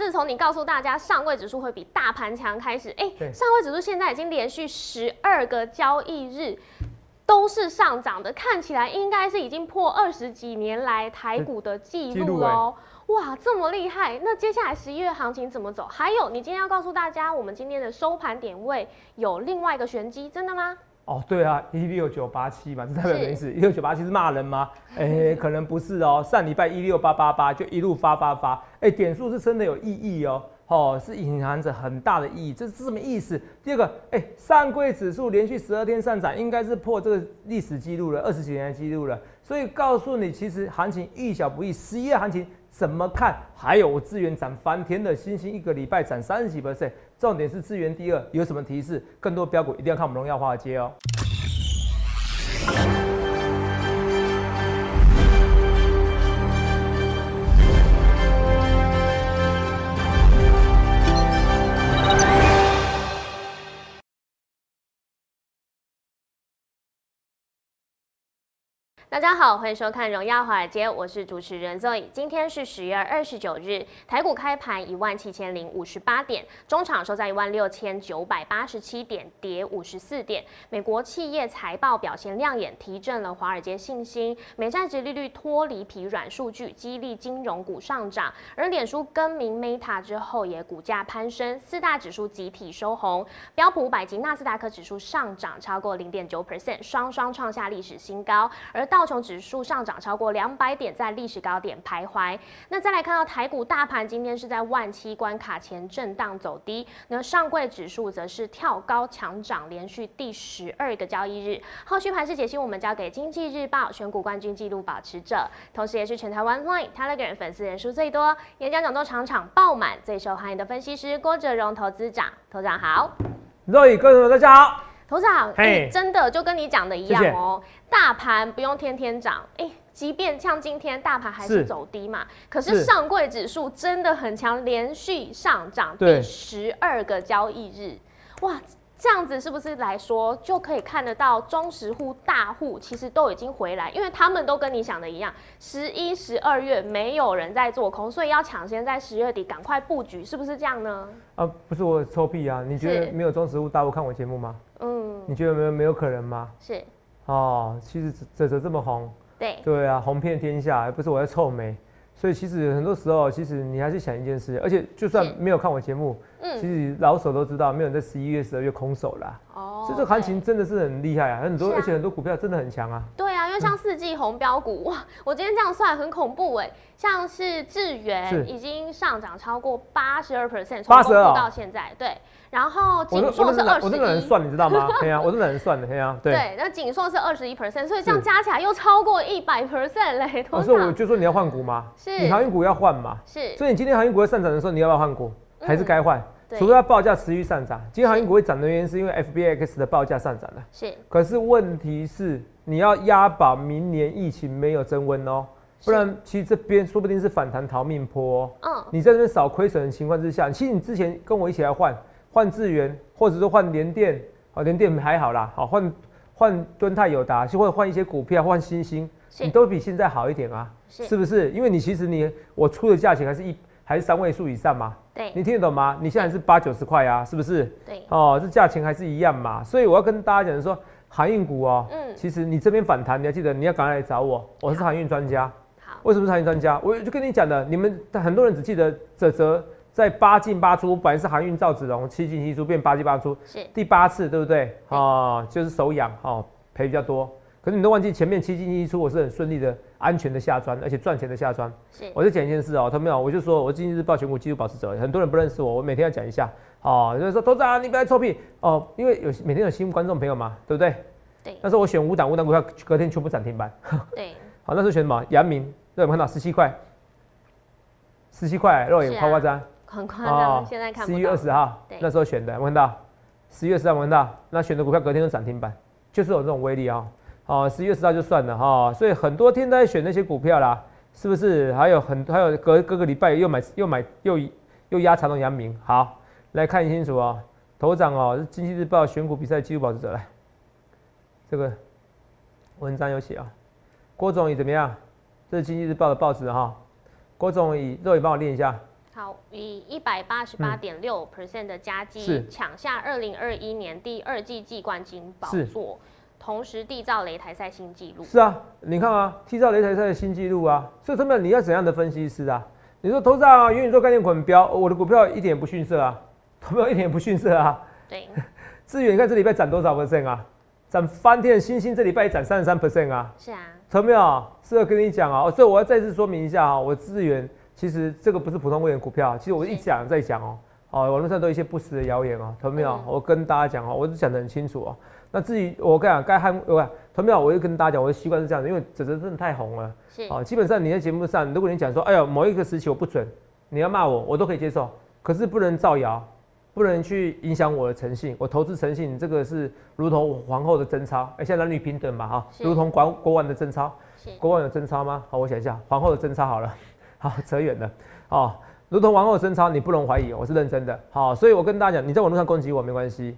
自从你告诉大家上位指数会比大盘强开始，哎、对上位指数现在已经连续十二个交易日都是上涨的，看起来应该是已经破二十几年来台股的记录喽。哇，这么厉害！那接下来十一月行情怎么走？还有，你今天要告诉大家，我们今天的收盘点位有另外一个玄机，真的吗？哦，对啊，一六九八七嘛，这代表什么意思？一六九八七是骂人吗？哎、可能不是哦。上礼拜一六八八八就一路发发发，哎、点数是真的有意义哦，哦，是隐含着很大的意义，这是什么意思？第二个，哎、上柜指数连续十二天上涨，应该是破这个历史记录了，二十几年的记录了。所以告诉你，其实行情遇小不易，十一月行情怎么看？还有我资源涨翻天的星星，一个礼拜涨三十几 percent，重点是资源第二，有什么提示？更多标股一定要看我们荣耀华尔街哦。大家好，欢迎收看《荣耀华尔街》，我是主持人 Zoe。今天是十月二十九日，台股开盘一万七千零五十八点，中场收在一万六千九百八十七点，跌五十四点。美国企业财报表现亮眼，提振了华尔街信心。美债值利率脱离疲软数据，激励金融股上涨。而脸书更名 Meta 之后，也股价攀升，四大指数集体收红。标普五百及纳斯达克指数上涨超过零点九 percent，双双创下历史新高。而道琼指数上涨超过两百点，在历史高点徘徊。那再来看到台股大盘，今天是在万七关卡前震荡走低，那上柜指数则是跳高强涨，连续第十二个交易日。后续盘势解析，我们交给经济日报选股冠军纪录保持者，同时也是全台湾 Line、Telegram 粉丝人数最多、演讲讲座场场爆满、最受欢迎的分析师郭哲荣投资长。头长好。各位各位大家好，头长，嘿哎、真的就跟你讲的一样哦，大盘不用天天涨，哎、即便像今天大盘还是是走低嘛，可是是上柜指数真的很强，连续上涨对第十二个交易日，哇！这样子是不是来说就可以看得到中实户、大户其实都已经回来，因为他们都跟你想的一样，十一、十二月没有人在做空，所以要抢先在十月底赶快布局，是不是这样呢？啊，不是我臭屁啊！你觉得没有中实户大户看我节目吗？嗯，你觉得没有没有可能吗？是哦，其实泽泽这么红，对，对啊，红遍天下，而不是我在臭美。所以其实很多时候，其实你还是想一件事，而且就算没有看我节目，嗯其嗯，实老手都知道，没有人在十一月、十二月空手啦。哦所以这行情真的是很厉害啊，很多啊而且很多股票真的很强啊。对像四季红标股，哇，我今天这样算很恐怖哎，像是智是源已经上涨超过八十二 percent，从公布82哦到现在，对，然后我锦硕是二十个人我这个人一。算，你知道吗？对啊，我这个人算的，对啊，对。对，那锦硕是二十一 percent，所以这样加起来又超过一百 percent 嘞，我通常说我就说你要换股吗？是你航运股要换嘛？是所以你今天航运股在上涨的时候，你要不要换股？还是该换？除非它报价持续上涨。今天航运股会涨的原因是因为 FBX 的报价上涨了。是可是问题是，你要押宝明年疫情没有增温哦，不然其实这边说不定是反弹逃命坡、哦。嗯你在这边少亏损的情况之下，其实你之前跟我一起来换换智源，或者说换联电，哦，联电还好啦，好换换敦泰友达，或者换一些股票，换新兴，是你都比现在好一点啊，是是不是？因为你其实你我出的价钱还是一还是三位数以上嘛，对你听得懂吗？你现在是八九十块啊，是不是？对哦，这价钱还是一样嘛，所以我要跟大家讲说，航运股哦，嗯其实你这边反弹，你要记得你要赶快来找我，我是航运专家。好为什么是航运专家？我就跟你讲的，你们很多人只记得泽泽在八进八出，本来是航运赵子龙七进七出变八进八出，是第八次对不对？哦，就是手痒哦，赔比较多。可是你都忘记前面七进七出，我是很顺利的、安全的下穿，而且赚钱的下穿。是我就讲一件事哦，他们有，我就说我经济日报选股纪录保持者，很多人不认识我，我每天要讲一下哦，就是说董事长，你不要臭屁哦，因为有每天有新观众朋友嘛，对不对？对那时候我选五档，五档股票隔天全部涨停板。对 好，那时候选什么？阳明，对，有没有看到十七块？十七块，肉眼是啊夸不夸张？很夸张，现在看。十一月二十号对那时候选的，有没有看到？十一月十号有没有看到？那选的股票隔天都涨停板，就是有这种威力啊、哦。十一月十号就算了哈、所以很多天都在选那些股票啦，是不是？还有很还有隔隔个礼拜又买又买又又压长隆阳明。好，来看清楚哦，头长哦是经济日报选股比赛纪录保持者来，这个文章有写啊、郭总你怎么样？这是经济日报的报纸哈、郭总以肉眼帮我念一下。好，以一百八十八点六 percent 的加基是抢下二零二一年第二季季冠军宝座，同时缔造擂台赛新纪录。是啊，你看啊，缔造擂台赛的新纪录啊，所以他们你要怎样的分析师啊？你说投资啊，元宇宙概念股很标，我的股票一点也不逊色啊，股票一点也不逊色啊。对，资源你看这礼拜涨多少 percent 啊？涨翻天，星星这礼拜也涨三十三 percent 啊。是啊，有没有？是要跟你讲啊，所以我要再次说明一下啊，我资源其实这个不是普通会员股票，其实我一讲再讲哦，哦，网络上都有一些不实的谣言哦，有没有？嗯我跟大家讲哦，我是讲得很清楚哦。那至于我跟你讲，该捍我有没有？我就跟大家讲，我的习惯是这样的，因为这真的太红了是，啊。基本上你在节目上，如果你讲说，哎呀，某一个时期我不准，你要骂我，我都可以接受，可是不能造谣。不能去影响我的诚信，我投资诚信，这个是如同皇后的贞操，哎，现在男女平等嘛，哈，是如同国国王的贞操，是，国王有贞操吗？好，我想一下，皇后的贞操好了，好，扯远了，哦，如同皇后的贞操，你不容怀疑，我是认真的，好，所以我跟大家讲，你在网络上攻击我没关系，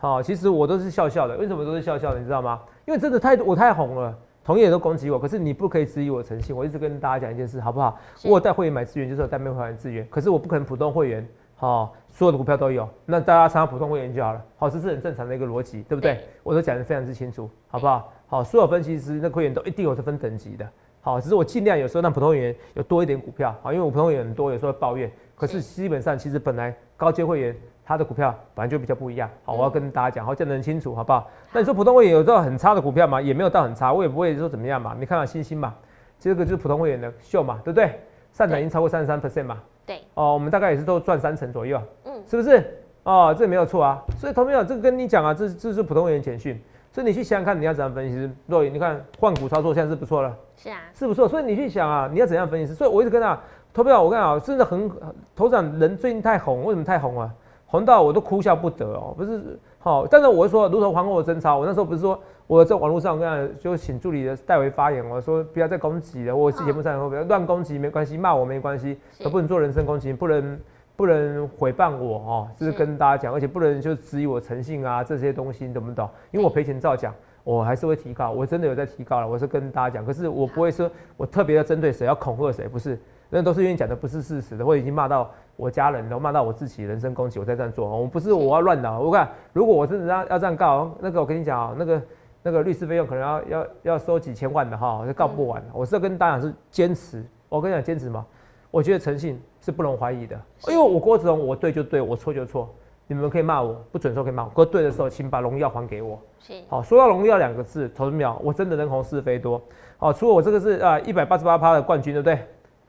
好，其实我都是笑笑的，为什么都是笑笑的？你知道吗？因为真的太我太红了，同业也都攻击我，可是你不可以质疑我的诚信，我一直跟大家讲一件事，好不好？我有带会员买资源，就是有带没会员资源，可是我不可能普通会员，好、所有的股票都有，那大家参加普通会员就好了，好，这是很正常的一个逻辑，对不对？对我都讲得非常之清楚，好不好？好，所有分析师那会员都一定有这分等级的，好，只是我尽量有时候让普通会员有多一点股票，好，因为我普通会员很多，有时候抱怨，可是基本上其实本来高阶会员他的股票反正就比较不一样，好，我要跟大家讲，好，讲得很清楚，好不好？那你说普通会员有到很差的股票吗？也没有到很差，我也不会说怎么样嘛，你看看星星嘛，这个就是普通会员的秀嘛，对不对？上涨已经超过三十三 percent 嘛，对，哦，我们大概也是都赚三成左右，嗯是不是？哦，这没有错啊。所以同学这个跟你讲啊，这这是普通会员简讯，所以你去想想看，你要怎样分析？若你看换股操作现在是不错了，是啊，是不错。所以你去想啊，你要怎样分析？所以我一直跟他投票，我跟你讲，真的很头长人最近太红，为什么太红啊？红到我都哭笑不得哦，不是好，但是我是说，如同皇后的贞操，我那时候不是说我在网络上跟他就请助理的代为发言，我说不要再攻击了，我是节目上以后不要乱攻击没关系，骂我没关系，是都不能做人身攻击，不能不能诽谤我哦，就是是跟大家讲，而且不能就质疑我诚信啊这些东西，你懂不懂？因为我赔钱照讲。我还是会提高，我真的有在提高了，我是跟大家讲，可是我不会说我特别要针对谁，要恐吓谁，不是，那都是因为讲的不是事实的，或者已经骂到我家人，然后骂到我自己人身攻击，我才这样做。我不是我要乱搞，我看如果我真的要要这样告，那个我跟你讲啊，那个那个律师费用可能要要要收几千万的哈，我就告不完。我是要跟大家讲是坚持，我跟你讲坚持嘛，我觉得诚信是不容怀疑的，因为我郭子龙我对就对，我错就错，你们可以骂我，不准说可以骂我，可对的时候请把荣耀还给我。是，好，说到荣耀两个字，投资秒，我真的人红是非多。好，除了我这个是啊一百八十八趴的冠军，对不对？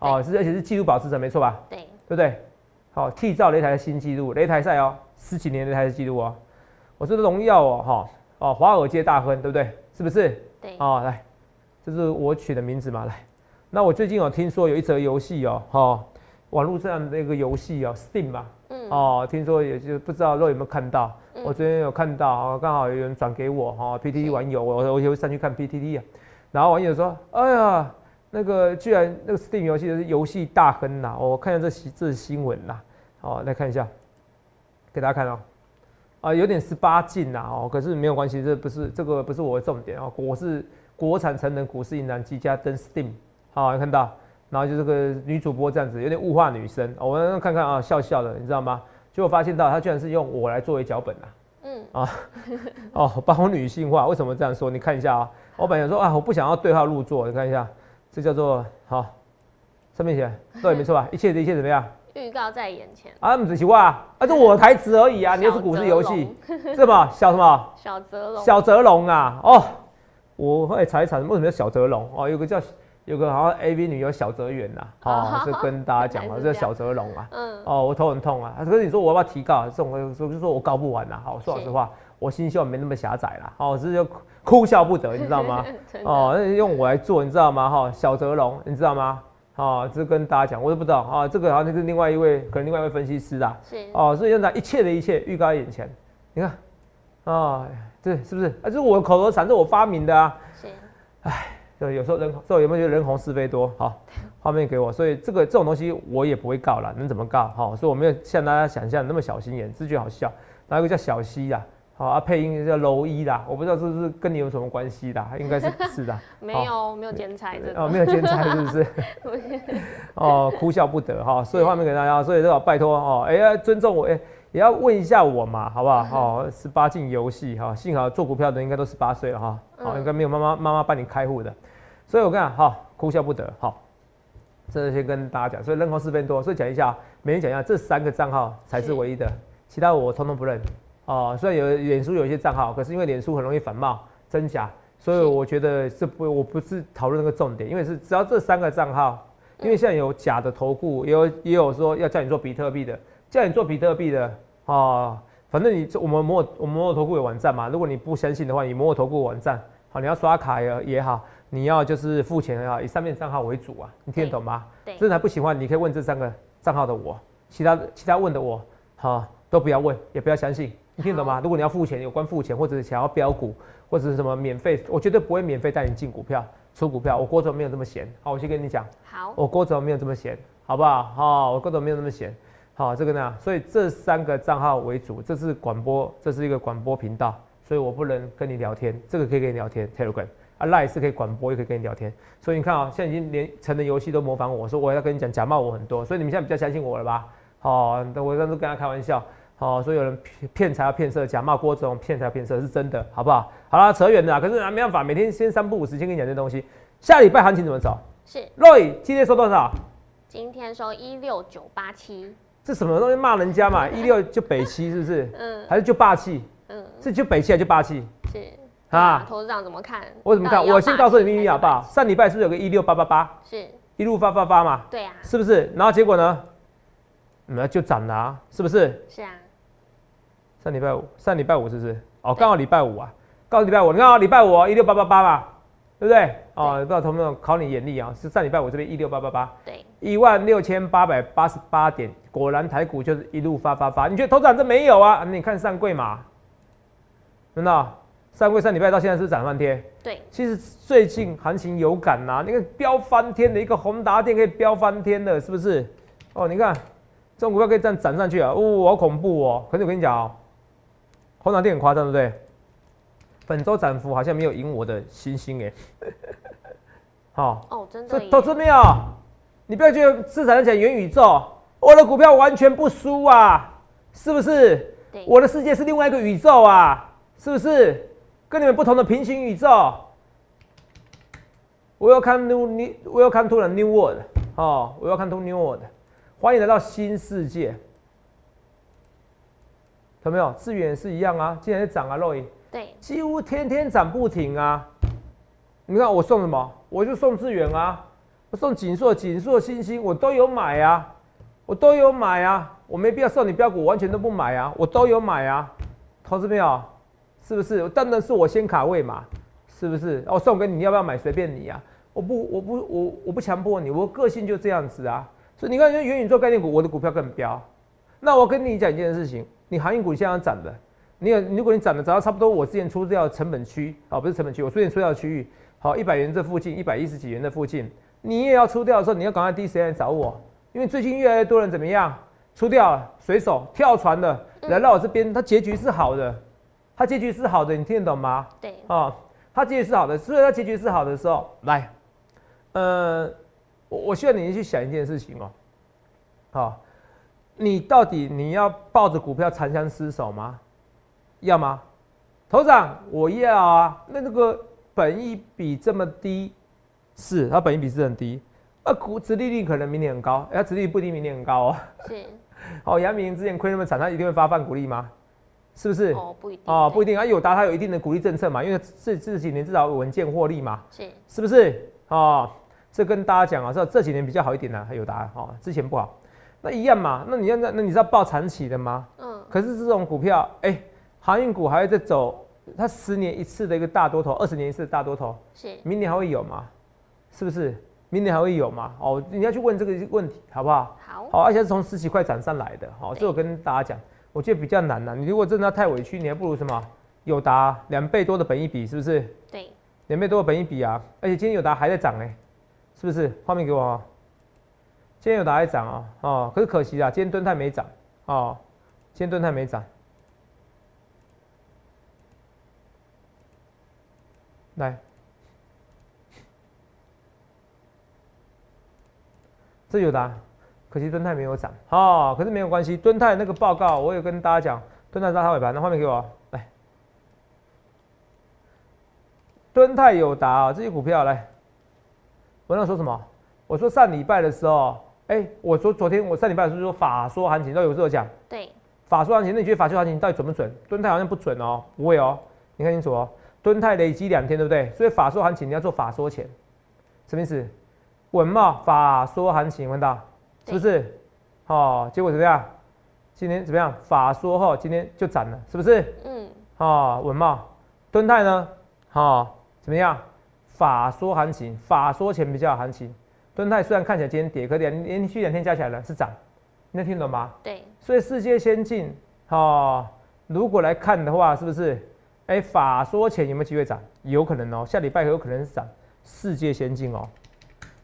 哦，是而且是纪录保持者，没错吧？对，对不对？好，缔造擂台的新纪录，擂台赛哦，十几年擂台的纪录哦。我说的荣耀哦，哈哦，华尔街大亨，对不对？是不是？对，哦，来，这是我取的名字嘛，来。那我最近有听说有一则游戏哦，哈，网络上那个游戏哦，Steam 嘛，嗯，哦，听说也就不知道肉有没有看到，嗯我昨天有看到，哦刚好有人转给我哈、PTT 是网友，我我也会上去看 PTT 啊，然后网友说，哎呀，那个居然那个 Steam 游戏是游戏大亨呐、我看一下这新这是新闻呐，哦，来看一下，给大家看哦，啊，有点十八禁呐，哦，可是没有关系，这不是这个不是我的重点哦，我是国产成人股市引燃机加登 Steam，好、看到。然后就这个女主播这样子，有点物化女生。哦我们看看啊，笑笑的，你知道吗？结果发现到她居然是用我来作为脚本啊！嗯啊，哦，把我女性化，为什么这样说？你看一下啊，我本来想说啊，我不想要对号入座，你看一下，这叫做好，上面写对，没错吧？一切的一切怎么样？预告在眼前，啊，不是奇怪，啊，啊这我台词而已啊，你又是股市游戏，是吧？小什么？小泽龙，小泽龙啊，哦，我会查一查为什么叫小泽龙？哦，有个叫有个好像 A V 女优小泽圆呐，哦哦，是跟大家讲啊，这小泽龙啊，嗯，哦，我头很痛啊，可是你说我要不要提告？这种我就说我告不完呐，好，说老实话，我心胸没那么狭窄啦，哦，只是就哭笑不得，你知道吗？哦，那用我来做，你知道吗？哈、小泽龙，你知道吗？哦，这跟大家讲，我都不知道啊、这个好像是另外一位，可能另外一位分析师啊。是，哦，所以现在一切的一切预告在眼前，你看，啊、对，是不是？啊，这是我口头禅，这是我发明的啊。是，对，有时候人，这有没有觉得人红是非多？好，画面给我，所以这个这种东西我也不会告了，能怎么告？好，所以我没有像大家想象那么小心眼，这句好笑。然后一个叫小溪呀，好啊，配音叫楼一啦，我不知道是不是跟你有什么关系的，应该是是的。没有，没有剪彩的哦，没有剪彩是不是？哦，哭笑不得哈，所以画面给大家，所以要拜托哦，哎呀，尊重我，哎，也要问一下我嘛，好不好？哦，十八禁游戏哈，幸好做股票的应该都十八岁了哈，哦，应该没有妈妈妈妈帮你开户的，所以我跟你讲，好，哭笑不得，好，这先跟大家讲，所以人红是非多，所以讲一下，每天讲一下，这三个账号才是唯一的，其他我通通不认。哦，虽然有脸书有一些账号，可是因为脸书很容易反冒真假，所以我觉得这不我不是讨论那个重点，因为是只要这三个账号，因为现在有假的投顾，也有也有说要叫你做比特币的，叫你做比特币的哦，反正你我们摩我们摩投顾有网站嘛，如果你不相信的话，你摩投顾网站好，你要刷卡也也好，你要就是付钱也好，以上面账号为主啊，你听得懂吗？对，真的还不喜欢，你可以问这三个账号的我，其他其他问的我好都不要问，也不要相信。你听懂吗？如果你要付钱，有关付钱，或者是想要标股，或者是什么免费，我绝对不会免费带你进股票、出股票。我郭总没有这么闲。好，我先跟你讲。好。我郭总没有这么闲，好不好？好，我郭总没有那么闲。好，这个呢，所以这三个账号为主，这是广播，这是一个广播频道，所以我不能跟你聊天。这个可以跟你聊天，Telegram 啊，Line 是可以广播，也可以跟你聊天。所以你看啊，现在已经连成人游戏都模仿我说我要跟你讲，假冒我很多，所以你们现在比较相信我了吧？好，我刚刚跟他开玩笑。哦，所以有人骗财要骗色，假冒郭总骗财骗色是真的，好不好？好了，扯远了，可是没办法，每天先三不五时先跟你讲这东西。下礼拜行情怎么走？是 Roy 今天收多少？今天收一六九八七。这什么东西骂人家嘛？一六 就北七是不是？嗯。还是就霸气？嗯。是就北七还是就霸气？是。啊，投资长怎么看？我怎么看？我先告诉你秘密好不好？上礼拜是不是有个一六八八八？是。一路发发发嘛？对啊。是不是？然后结果呢？那就涨了啊？是不是？是啊。上礼拜五，上礼拜五是不是？哦，刚好礼拜五啊，刚好礼拜五，你看啊，礼拜五一六八八八吧，对不对？哦，不知道同没有考你眼力啊？是上礼拜五这边一六八八八，对，一万六千八百八十八点，果然台股就是一路发发发。你觉得头涨这没有啊？你看上柜嘛，真的，上柜上礼拜到现在是涨翻天。对，其实最近行情有感呐，那个飙翻天的一个宏达电可以飙翻天的，是不是？哦，你看这种股票可以这样涨上去啊，哦，好恐怖哦！可是我跟你讲哦。红涨电很夸张，对不对？本周涨幅好像没有赢我的星星哎。好哦，真的。投资没有？你不要觉得资产讲元宇宙，我的股票完全不输啊，是不是？我的世界是另外一个宇宙啊，是不是？跟你们不同的平行宇宙。我要看 new new，我要看 to the new world。哦，我要看 to new world。欢迎来到新世界。有没有？资源是一样啊，今天涨啊，肉影对，几乎天天涨不停啊。你看我送什么？我就送资源啊，我送锦硕、锦硕、星星，我都有买啊，我都有买啊，我没必要送你标股，我完全都不买啊，我都有买啊。投资没有？是不是？当然是我先卡位嘛，是不是？我送给你，你要不要买？随便你啊，我不，我不，我我不强迫你，我个性就这样子啊。所以你看，元宇宙概念股，我的股票更飙。那我跟你讲一件事情。你航运股现在涨的，你有如果你涨的涨到差不多我之前出掉成本区啊，不是成本区，我之前出掉的区域，好一百元这附近，一百一十几元的附近，你也要出掉的时候，你要赶快第一时间找我，因为最近越来越多人怎么样出掉水手跳船的来到我这边，他结局是好的，他结局是好的，你听得懂吗？对，啊，他结局是好的，所以他结局是好的时候，来，呃，我我希望你去想一件事情哦，好。你到底你要抱着股票长相厮守吗？要吗？头长，我要啊。那那个本益比这么低，是它本益比是很低，啊股殖利率可能明年很高，哎，殖利率不一定明年很高哦。是。哦，杨明之前亏那么惨，他一定会发放股利吗？是不是？哦，不一定。哦，不一定啊。有达它有一定的鼓励政策嘛，因为这这几年至少稳健获利嘛。是。是不是？哦，这跟大家讲啊，这这几年比较好一点呢，友达哦，之前不好。那一样嘛？那你要那那你是要报长期的吗？嗯。可是这种股票，哎，航运股还会在走，它十年一次的一个大多头，二十年一次的大多头，是。明年还会有吗？是不是？明年还会有吗？哦，你要去问这个问题，好不好？好。好，而且是从十几块涨上来的，好，这我跟大家讲，我觉得比较难呐。你如果真的要太委屈，你还不如什么？友达两倍多的本益比，是不是？对。两倍多的本益比啊，而且今天友达还在涨哎，是不是？画面给我。今天有打在涨啊，哦，可是可惜啊，今天吨泰没涨，哦，今天吨泰没涨，来，这有答，可惜敦泰没有涨，哦，可是没有关系，敦泰那个报告我有跟大家讲，敦泰拉它尾盘，那画面给我来，敦泰有答啊，这些股票来，我那说什么？我说上礼拜的时候，哎，我昨昨天我上礼拜的时候说法说行情都有这讲，对，法说行情，那你觉得法说行情到底准不准？敦泰好像不准哦，不会哦，你看清楚哦。敦泰累积两天，对不对？所以法说行情你要做法说前，什么意思？稳茂法说行情，问到是不是？哦，结果怎么样？今天怎么样？法说后今天就涨了，是不是？嗯。哦，稳茂，敦泰呢？哦，怎么样？法说行情，法说前比较行情。敦泰虽然看起来今天跌，可连连续两天加起来了是涨，你能听懂吗？对。所以世界先进，哦，如果来看的话，是不是？哎，法说前有没有机会涨？有可能哦，下礼拜有可能是涨世界先进哦。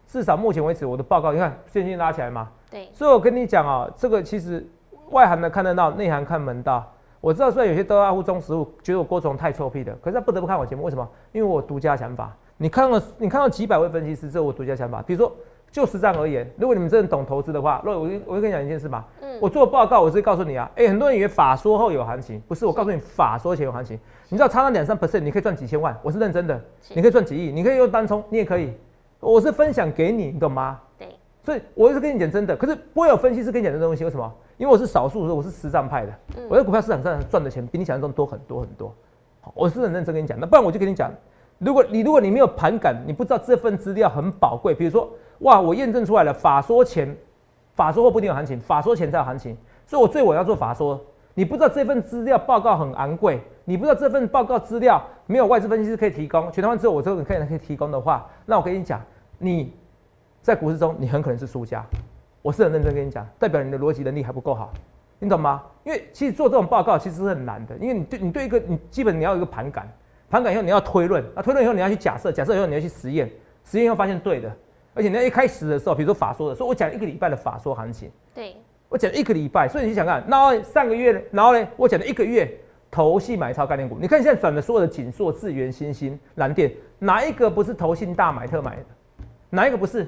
至少目前为止，我的报告你看，先进拉起来嘛。对。所以我跟你讲哦，这个其实外行的看得到，内行看门道。我知道虽然有些都爱护中食物，觉得我郭总太臭屁的，可是他不得不看我节目，为什么？因为我独家想法。你看到你看到几百位分析师，这是我独家想法。比如说。就实战而言，如果你们真的懂投资的话，那我我就跟你讲一件事吧。嗯。我做报告，我直接告诉你啊。哎，很多人以为法说后有行情，不是。我告诉你，法说前有行情。你知道差那两三 percent，你可以赚几千万。我是认真的。你可以赚几亿，你可以用单冲，你也可以。我是分享给你，你懂吗？对。所以我是跟你讲真的，可是不会有分析师跟你讲这东西。为什么？因为我是少数，我是实战派的。嗯。我在股票市场上赚的钱比你想象中多很多很多。我是很认真跟你讲，那不然我就跟你讲，如果你如果你没有盘感，你不知道这份资料很宝贵，比如说。哇！我验证出来了，法说前、法说后不一定有行情，法说前才有行情。所以我最我要做法说。你不知道这份资料报告很昂贵，你不知道这份报告资料没有外资分析师可以提供，全台湾只有我这个可以可以提供的话，那我跟你讲，你在股市中你很可能是输家。我是很认真跟你讲，代表你的逻辑能力还不够好，你懂吗？因为其实做这种报告其实是很难的，因为你对你对一个你基本你要有一个盘感，盘感以后你要推论，那推论以后你要去假设，假设以后你要去实验，实验以后发现对的。而且你要一开始的时候，比如说法说的，说我讲一个礼拜的法说行情，对，我讲一个礼拜，所以你想看，然后上个月，然后呢，我讲了一个月，投信买超概念股，你看现在转的所有的锦硕、智源、新兴、蓝电，哪一个不是投信大买特买的？哪一个不是？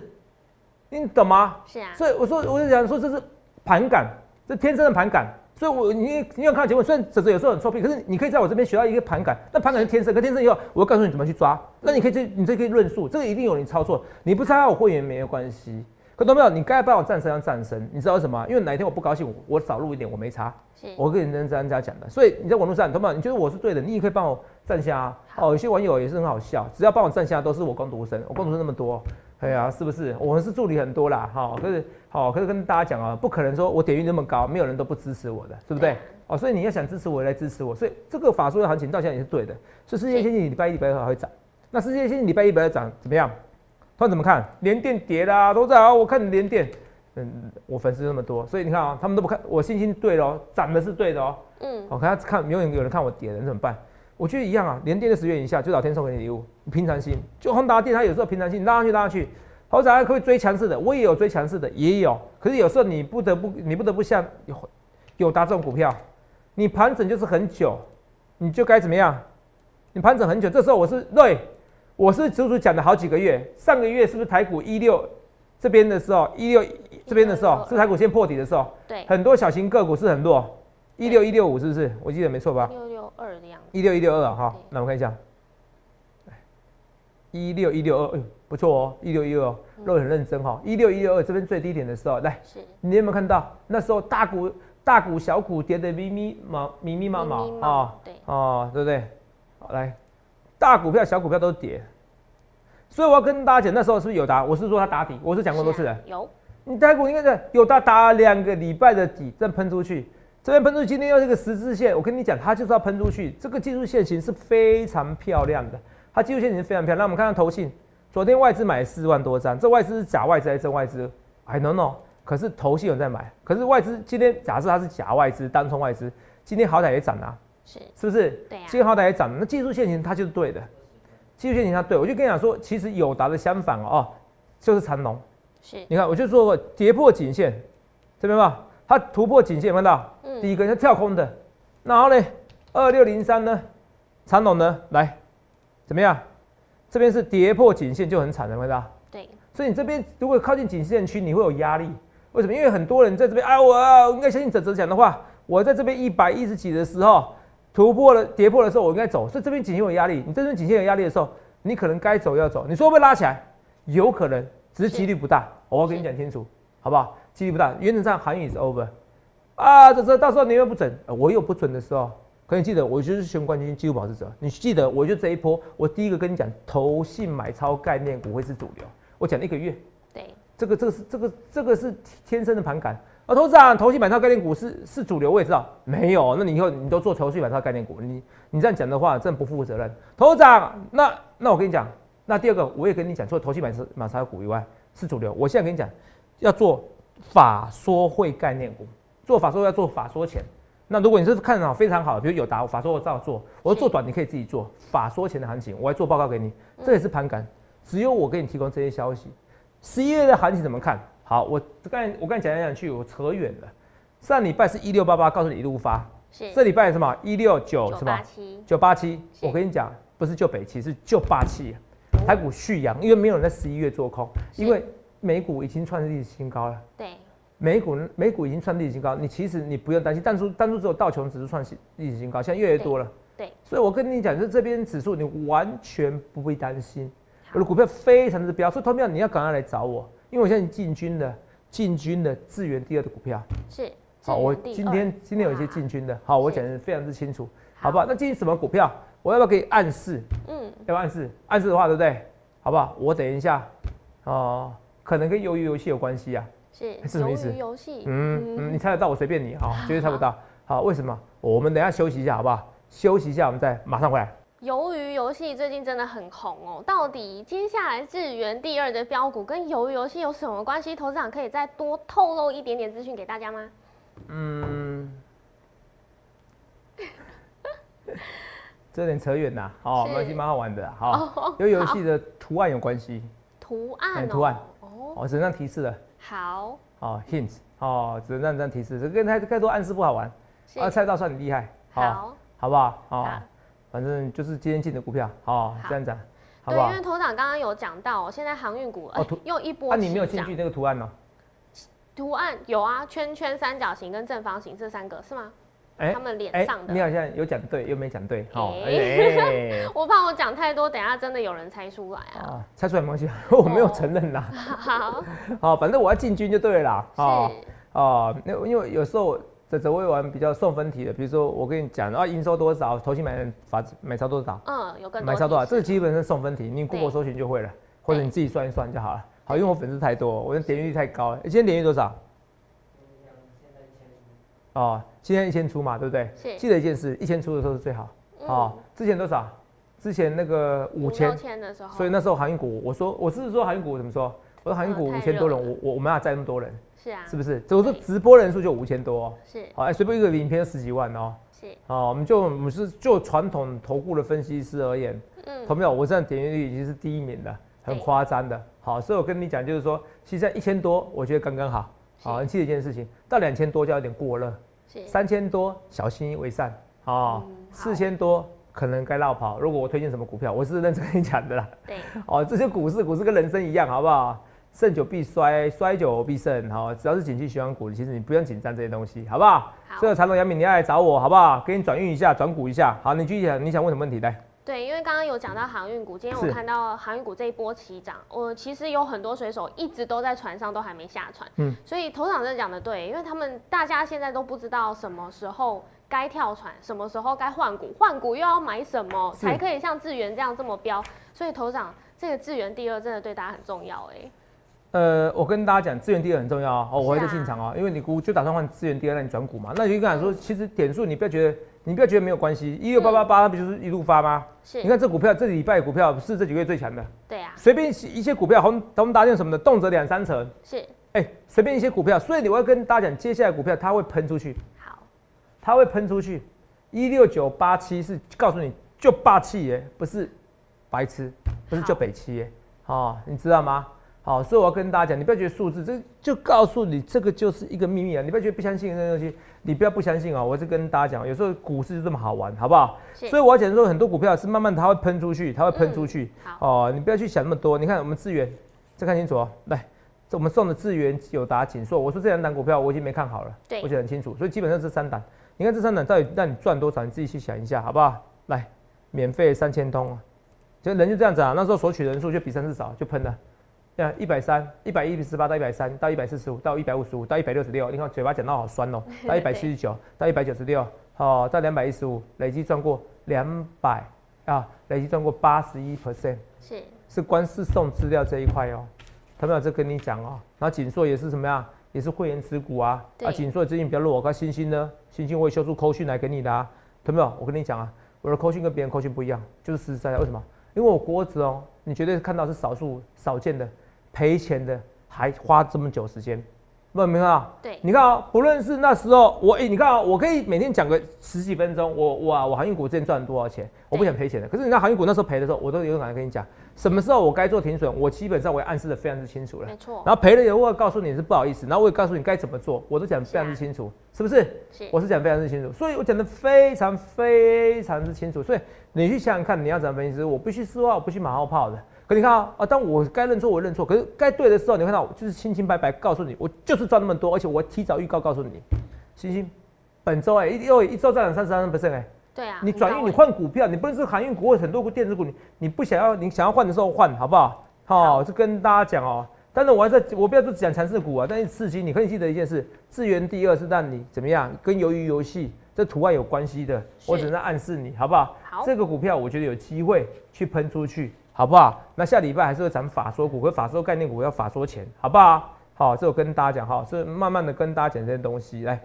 你懂吗？是啊。所以我说，我就讲说这是盘感，这天生的盘感。所以，我你你要看节目，虽然只是有时候很臭屁，可是你可以在我这边学到一个盘感。那盘感是天生，可天生以后，我会告诉你怎么去抓。那你可以这，你这可以论述，这个一定有人操作。你不参加我会员没有关系。可懂没有？你该帮我战胜要战胜，你知道为什么？因为哪一天我不高兴，我少录一点，我没差。我跟你跟专家讲的。所以你在网络上，懂没有？你觉得我是对的，你也可以帮我站下。哦，有些网友也是很好笑，只要帮我站下，都是我光独生，我光独生那么多。哎呀，是不是？我们是助理很多啦，哈。可是，好，可是跟大家讲啊，不可能说我点率那么高，没有人都不支持我的，对不对？哦，所以你要想支持我，来支持我。所以这个法术的行情到现在也是对的。所以世界先进礼拜一、礼拜二还会涨。那世界先进礼拜一、礼拜二涨怎么样？他们怎么看？连电跌啦，都在啊。我看连电，嗯，我粉丝那么多，所以你看啊，他们都不看。我信心对喽，涨的是对的哦。嗯。我看他看，永远有人看我跌的，怎么办？我觉得一样啊，连跌的十元以下，就老天送给你礼物，平常心。就宏达电，它有时候平常心拉上去拉上去。好仔可以追强势的，我也有追强势的，也有。可是有时候你不得不，你不得不像有有达这种股票。你盘整就是很久，你就该怎么样？你盘整很久，这时候我是对，我是足足讲了好几个月。上个月是不是台股一六这边的时候，一六这边的时候是台股先破底的时候？对，很多小型个股是很弱，一六一六五是不是？我记得没错吧？六六二的样子。一六一六二哈，那我看一下，一六一六二，哎，不错哦，一六一六二，肉很认真哈。一六一六二这边最低点的时候，来，你有没有看到那时候大股？大股小股跌的密密麻密密麻麻啊，对哦，对不对？好来，大股票小股票都跌，所以我要跟大家讲，那时候是不是有答？我是说它打底，我是讲过多次的。有，你大股应该是有答打两个礼拜的底，再喷出去，这边喷出去，今天又是个十字线，我跟你讲，它就是要喷出去，这个技术线型是非常漂亮的，它技术线型非常漂亮。那我们看看投信，昨天外资买四万多张，这外资是假外资还是真外资？I don't know。可是投信有在买，可是外资今天假设它是假外资、单冲外资，今天好歹也涨了，是是不是？对今天好歹也涨了，那技术线型它就是对的，技术线型它对，我就跟你讲说，其实友达的相反哦，就是长龙。是，你看我就说过跌破颈线，这边吧，它突破颈线，看到？嗯。第一个是跳空的，然后呢，二六零三呢，长龙呢，来怎么样？这边是跌破颈线就很惨了，看到？对，所以你这边如果靠近颈线区，你会有压力。为什么？因为很多人在这边，啊，我应该相信哲哲讲的话，我在这边一百一十几的时候突破了跌破的时候，我应该走。所以这边颈线有压力，你这边颈线有压力的时候，你可能该走要走。你说会不会拉起来？有可能，只是几率不大。我要跟你讲清楚，好不好？几率不大，原则上航运是 over。啊，这这到时候你又不准，我又不准的时候。可你记得，我就是全冠军纪录保持者。你记得，我就这一波，我第一个跟你讲，投信买超概念股会是主流。我讲了一个月，对，这个这个是这个这个是天生的盘感。啊，投资长，投信买超概念股是是主流，我也知道。没有，那你以后你都做投信买超概念股，你你这样讲的话，真不负责任。投资长，那那我跟你讲，那第二个我也跟你讲，除了投信买超买超股以外是主流。我现在跟你讲，要做法说会概念股，做法说要做法说前。那如果你是看好非常好，比如有达法说我照做，我做短你可以自己做法说前的行情，我还做报告给你，这也是盘感，只有我给你提供这些消息。十一月的行情怎么看好？我刚才我刚才讲来讲去，我扯远了。上礼拜是一六八八，告诉你一路发。是。这礼拜什么？一六九什么？九八七。我跟你讲，不是救北汽，是救霸气。台股续阳，因为没有人在十一月做空，因为美股已经创历史新高了。对。美股美股已经创历史新高，你其实你不用担心，当初当初只有道琼指数创历史新高，现在越来越多了。对，所以我跟你讲，就是这边指数你完全不必担心，我的股票非常之标，所以投票你要赶快来找我，因为我现在进军的进军的智源第二的股票是好，我今天今天有一些进军的，好，我讲的非常之清楚，好不好？那进什么股票？我要不要给你暗示？嗯，要不要暗示？暗示的话，对不对？好不好？我等一下哦，可能跟鱿鱼游戏有关系啊。是什么意思？游戏，嗯嗯，你猜得到我随便你啊，绝对猜不到。好，为什么？我们等下休息一下，好不好？休息一下，我们再马上回来。鱿鱼游戏最近真的很红哦，到底接下来日元第二的标股跟鱿鱼游戏有什么关系？投资长可以再多透露一点点资讯给大家吗？嗯，这有点扯远呐。哦，游戏蛮好玩的，好，跟游戏的图案有关系。图案，图案，哦，我只能提示了。好，哦，hint，哦，只能这样提示，这跟太太多暗示不好玩，啊，猜到算你厉害，好，好不好？好，反正就是今天进的股票，好，这样子，好不好？因为头长刚刚有讲到，现在航运股哦，又 一波，啊，你没有进去那个图案呢？图案有啊，圈圈、三角形跟正方形这三个是吗？他们脸上的，你好像有讲对，又没讲对，好，我怕我讲太多，等下真的有人猜出来啊！猜出来没关系，我没有承认啦。好，好，反正我要进军就对了。哦，哦，那因为有时候这这会玩比较送分题的，比如说我跟你讲啊，营收多少，投期买法买超多少，嗯，有更买超多少，这基本上送分题，你 Google 搜寻就会了，或者你自己算一算就好了。好，因为我粉丝太多，我的点击率太高了。今天点击率多少？哦，今天一千出嘛，对不对？是。记得一件事，一千出的时候是最好。哦，之前多少？之前那个五千。的时候。所以那时候航运股，我说我是说航运股怎么说？我说航运股五千多人，我我我们要载那么多人。是啊。是不是？我说直播人数就五千多。是。好，哎，随便一个影片十几万哦。是。好，我们就我们是就传统投顾的分析师而言，嗯，投没有？我这样点击率已经是第一名的，很夸张的。好，所以我跟你讲，就是说，现在一千多，我觉得刚刚好。好，你记得一件事情，到两千多就有点过热。三千多，小心为善啊！四千多，可能该绕跑。如果我推荐什么股票，我是认真跟你讲的啦。对，哦，这些股市，股市跟人生一样，好不好？胜久必衰，衰久必盛。好，只要是景气循环股，其实你不用紧张这些东西，好不好？好。所以长隆、杨敏，你要来找我，好不好？给你转运一下，转股一下。好，你具体讲，你想问什么问题？来。对，因为刚刚有讲到航运股，今天我看到航运股这一波起涨，我其实有很多水手一直都在船上，都还没下船。嗯，所以头场真的讲的对，因为他们大家现在都不知道什么时候该跳船，什么时候该换股，换股又要买什么才可以像智源这样这么标。所以头场这个智源第二真的对大家很重要哎。呃，我跟大家讲，资源第二很重要哦，我会在进场哦，因为你股就打算换资源第二，让你转股嘛，那你就跟他说，其实点数你不要觉得。你不要觉得没有关系，一六八八八，它不就是一路发吗？是。你看这股票，这礼拜股票是这几个月最强的。对啊。随便一些股票，宏宏达电什么的，动辄两三成。是。哎，随便一些股票，所以我要跟大家讲，接下来股票它会喷出去。好。它会喷出去。一六九八七是告诉你就霸气耶，不是白痴，不是就北七耶。哦，你知道吗？好，所以我要跟大家讲，你不要觉得数字，这就告诉你这个就是一个秘密啊！你不要觉得不相信这个东西，你不要不相信啊！我是跟大家讲，有时候股市就这么好玩，好不好？所以我要讲说，很多股票是慢慢它会喷出去，它会喷出去。好，哦，你不要去想那么多。你看我们资源，再看清楚哦。来，这我们送的资源有达、紧硕，我说这两档股票我已经没看好了，对，我写很清楚。所以基本上这三档，你看这三档到底让你赚多少，你自己去想一下，好不好？来，免费三千通啊，就人就这样子啊，那时候索取人数就比上次少，就喷了。一百三，一百一十八到一百三，到一百四十五，到一百五十五，到一百六十六。你看嘴巴讲到好酸哦。到一百七十九，到一百九十六，好，到两百一十五，累计赚过两百啊，累计赚过八十一 percent。是是光是送资料这一块哦，他们有这跟你讲哦。然后锦硕也是什么呀，也是会员持股啊。啊，锦硕最近比较弱，我看星星呢，星星我会修出扣讯来给你的啊。有没有？我跟你讲啊，我的扣讯跟别人扣讯不一样，就是实实在在。为什么？因为我国子哦，你绝对看到是少数少见的。赔钱的还花这么久时间，有没有看到？对，你看啊，不论是那时候我哎，你看啊，我可以每天讲个十几分钟，我哇我航运股之前赚了多少钱？我不想赔钱的。可是你看航运股那时候赔的时候，我都有敢跟你讲，什么时候我该做停损，我基本上我也暗示的非常之清楚了。没错。然后赔了以后，我告诉你是不好意思，然后我也告诉你该怎么做，我都讲非常之清楚，是不是？是。我是讲非常之清楚，所以我讲的非常非常之清楚。所以你去想想看，你要怎么分析？我必须说话，我不去马后炮的。可你看啊，啊，当我该认错我认错，可是该对的时候，你看到就是清清白白告诉你，我就是赚那么多，而且我提早预告告诉你，星星，本周哎一又一周涨了三十三 percent 哎，对啊，你转运你换股票，你不能是航运股或很多股电子股，你你不想要你想要换的时候换，好不好？好，就跟大家讲哦，但是我还在我不要只讲强势股啊，但是刺激你可以记得一件事，资源第二是让你怎么样，跟鱿鱼游戏这图案有关系的，我只能暗示你，好不好？好，这个股票我觉得有机会去喷出去。好不好？那下礼拜还是会涨法说股，和法说概念股要法说钱，好不好？好，这我跟大家讲哈，是慢慢的跟大家讲这些东西来。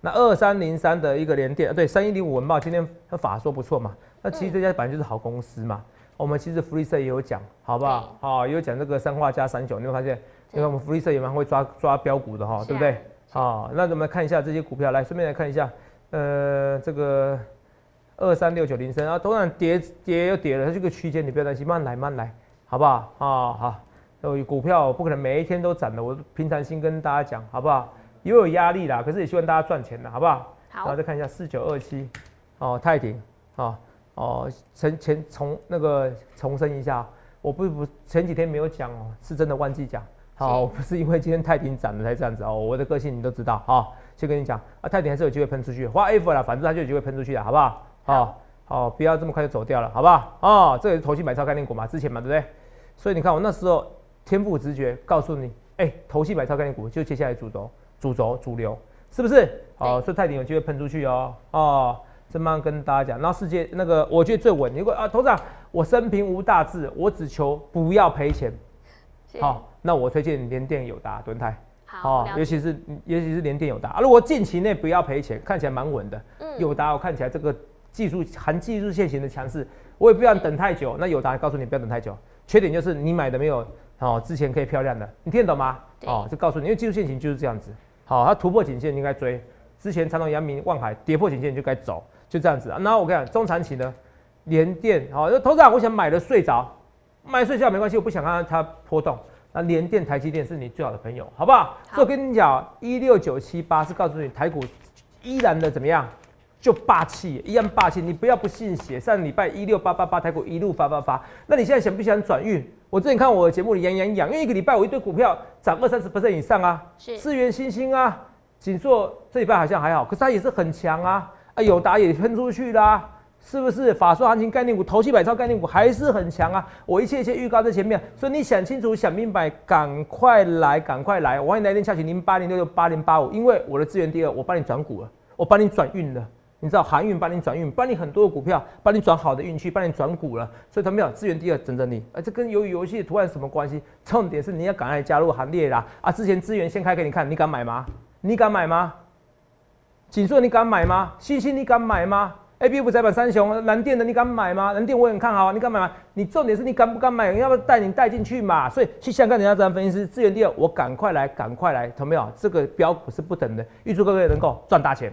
那二三零三的一个连电，对，三一零五文报今天它法说不错嘛？那其实这家本来就是好公司嘛。我们其实福利社也有讲，好不好？好，也有讲这个三化加三九，你会发现，因为我们福利社也蛮会抓抓标股的哈，对不对？好，那我们看一下这些股票，来顺便来看一下，呃，这个。二三六九零升啊，突然跌跌又跌了，它这个区间你不要担心，慢来慢来，好不好？啊好，有股票不可能每一天都涨的，我平常心跟大家讲，好不好？也有压力啦，可是也希望大家赚钱的，好不好？好。然后再看一下四九二七，哦泰鼎，哦哦前前重那个重申一下，我不不前几天没有讲哦，是真的忘记讲，好不是因为今天泰鼎涨了才这样子哦，我的个性你都知道啊，先跟你讲啊泰鼎还是有机会喷出去，花 F 啦，反正它就有机会喷出去的，好不好？好，好，不要这么快就走掉了，好不好？哦，这也是投信买超概念股嘛，之前嘛，对不对？所以你看我那时候天赋直觉告诉你，哎，投信买超概念股就接下来主轴、主轴、主流，是不是？哦，所以泰鼎有机会喷出去哦。哦，这么跟大家讲，然后世界那个我觉得最稳。如果啊，头长，我生平无大志，我只求不要赔钱。好，那我推荐联电、友达、敦泰。好，尤其是尤其是联电、友达。如果近期内不要赔钱，看起来蛮稳的。嗯，友达我看起来这个。技术含技术线型的强势，我也不要等太久。那有答案告诉你不要等太久。缺点就是你买的没有哦，之前可以漂亮的，你听得懂吗？哦，就告诉你，因为技术线型就是这样子。好，它突破颈线应该追，之前长隆、阳明、万海跌破颈线就该走，就这样子。那我跟你讲，中长期呢，连电好，那投资我想买的睡着，买睡觉没关系，我不想看它波动。那连电、台积电是你最好的朋友，好不好？所以我跟你讲，一六九七八是告诉你台股依然的怎么样？就霸气一样霸气，你不要不信邪。上礼拜一六八八八台股一路发发发，那你现在想不想转运？我之前看我的节目里养养养，因为一个礼拜我一堆股票涨二三十 percent 以上啊，是资源新兴啊，锦硕这礼拜好像还好，可是它也是很强啊，啊友达也喷出去啦，是不是？法说行情概念股、投机百超概念股还是很强啊，我一切一切预告在前面，所以你想清楚、想明白，赶快来，赶快来！我欢迎来电下询零八零六六八零八五，因为我的资源第二，我帮你转股了，我帮你转运了。你知道航运帮你转运，帮你很多的股票，帮你转好的运气，帮你转股了，所以他们有资源第二整整你，而这跟鱿鱼游戏图案什么关系？重点是你要赶快加入行列啦！啊，之前资源先开给你看，你敢买吗？你敢买吗？锦硕你敢买吗？星星你敢买吗？A B F 窄板三雄蓝电的你敢买吗？蓝电我很看好啊，你敢买吗？你重点是你敢不敢买？要不要带你带进去嘛？所以去香港人家这样分析师资源第二，我赶快来，赶快来，同没有？这个标股是不等的，预祝各位能够赚大钱。